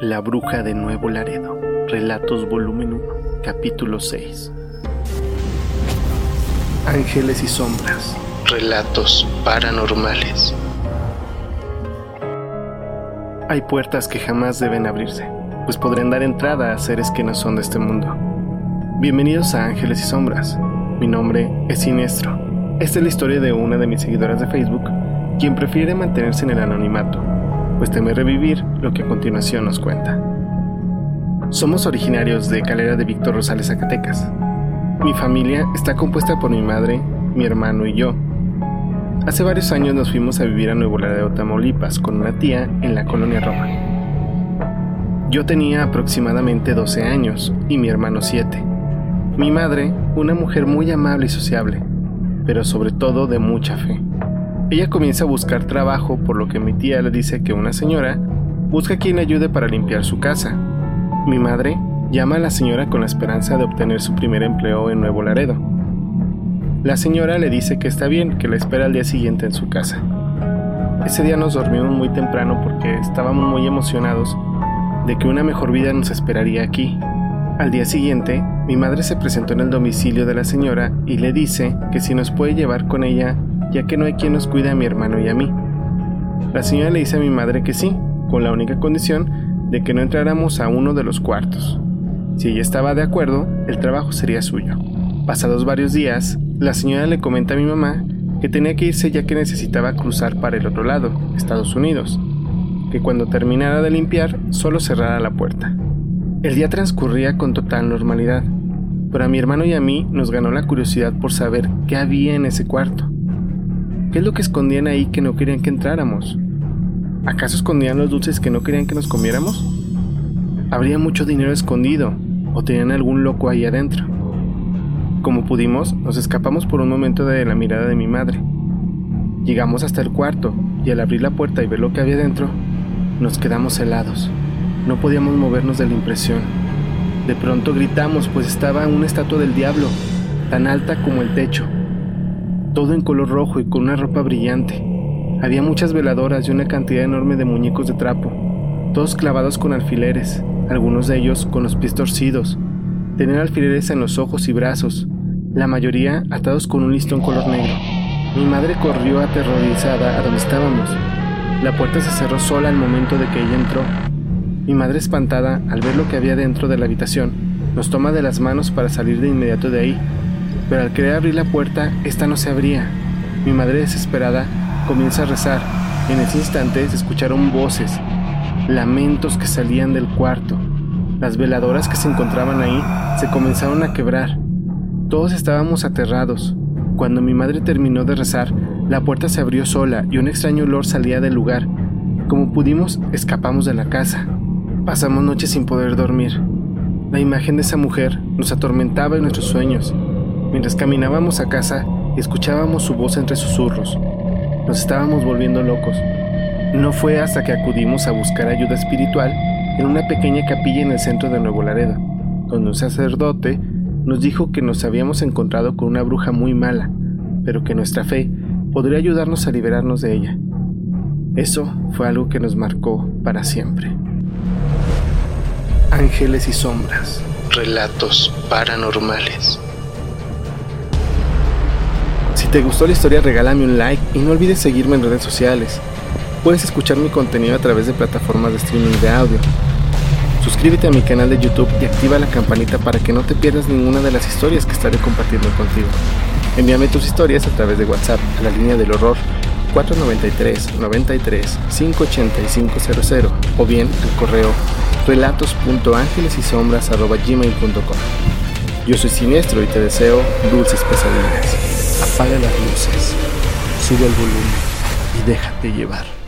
La Bruja de Nuevo Laredo. Relatos Volumen 1. Capítulo 6. Ángeles y Sombras. Relatos paranormales. Hay puertas que jamás deben abrirse, pues podrían dar entrada a seres que no son de este mundo. Bienvenidos a Ángeles y Sombras. Mi nombre es Sinestro. Esta es la historia de una de mis seguidoras de Facebook, quien prefiere mantenerse en el anonimato pues teme revivir lo que a continuación nos cuenta. Somos originarios de Calera de Víctor Rosales, Zacatecas. Mi familia está compuesta por mi madre, mi hermano y yo. Hace varios años nos fuimos a vivir a Nuevo Laredo, Tamaulipas, con una tía en la colonia Roma. Yo tenía aproximadamente 12 años y mi hermano 7. Mi madre, una mujer muy amable y sociable, pero sobre todo de mucha fe. Ella comienza a buscar trabajo, por lo que mi tía le dice que una señora busca quien ayude para limpiar su casa. Mi madre llama a la señora con la esperanza de obtener su primer empleo en Nuevo Laredo. La señora le dice que está bien, que la espera al día siguiente en su casa. Ese día nos dormimos muy temprano porque estábamos muy emocionados de que una mejor vida nos esperaría aquí. Al día siguiente, mi madre se presentó en el domicilio de la señora y le dice que si nos puede llevar con ella ya que no hay quien nos cuide a mi hermano y a mí. La señora le dice a mi madre que sí, con la única condición de que no entráramos a uno de los cuartos. Si ella estaba de acuerdo, el trabajo sería suyo. Pasados varios días, la señora le comenta a mi mamá que tenía que irse ya que necesitaba cruzar para el otro lado, Estados Unidos, que cuando terminara de limpiar solo cerrara la puerta. El día transcurría con total normalidad, pero a mi hermano y a mí nos ganó la curiosidad por saber qué había en ese cuarto. ¿Qué es lo que escondían ahí que no querían que entráramos? ¿Acaso escondían los dulces que no querían que nos comiéramos? ¿Habría mucho dinero escondido o tenían algún loco ahí adentro? Como pudimos, nos escapamos por un momento de la mirada de mi madre. Llegamos hasta el cuarto y al abrir la puerta y ver lo que había dentro, nos quedamos helados. No podíamos movernos de la impresión. De pronto gritamos pues estaba una estatua del diablo, tan alta como el techo, todo en color rojo y con una ropa brillante. Había muchas veladoras y una cantidad enorme de muñecos de trapo, todos clavados con alfileres, algunos de ellos con los pies torcidos. Tenían alfileres en los ojos y brazos, la mayoría atados con un listón color negro. Mi madre corrió aterrorizada a donde estábamos. La puerta se cerró sola al momento de que ella entró. Mi madre espantada al ver lo que había dentro de la habitación, nos toma de las manos para salir de inmediato de ahí pero al querer abrir la puerta, esta no se abría. Mi madre desesperada comienza a rezar. En ese instante se escucharon voces, lamentos que salían del cuarto. Las veladoras que se encontraban ahí se comenzaron a quebrar. Todos estábamos aterrados. Cuando mi madre terminó de rezar, la puerta se abrió sola y un extraño olor salía del lugar. Como pudimos, escapamos de la casa. Pasamos noches sin poder dormir. La imagen de esa mujer nos atormentaba en nuestros sueños. Mientras caminábamos a casa, escuchábamos su voz entre susurros. Nos estábamos volviendo locos. No fue hasta que acudimos a buscar ayuda espiritual en una pequeña capilla en el centro de Nuevo Laredo, donde un sacerdote nos dijo que nos habíamos encontrado con una bruja muy mala, pero que nuestra fe podría ayudarnos a liberarnos de ella. Eso fue algo que nos marcó para siempre. Ángeles y sombras. Relatos paranormales. Si te gustó la historia, regálame un like y no olvides seguirme en redes sociales. Puedes escuchar mi contenido a través de plataformas de streaming de audio. Suscríbete a mi canal de YouTube y activa la campanita para que no te pierdas ninguna de las historias que estaré compartiendo contigo. Envíame tus historias a través de WhatsApp a la línea del horror 493 93 58500 o bien al correo relatos.ángelesisombras.gmail.com Yo soy Siniestro y te deseo dulces pesadillas. Apaga las luces, sube el volumen y déjate llevar.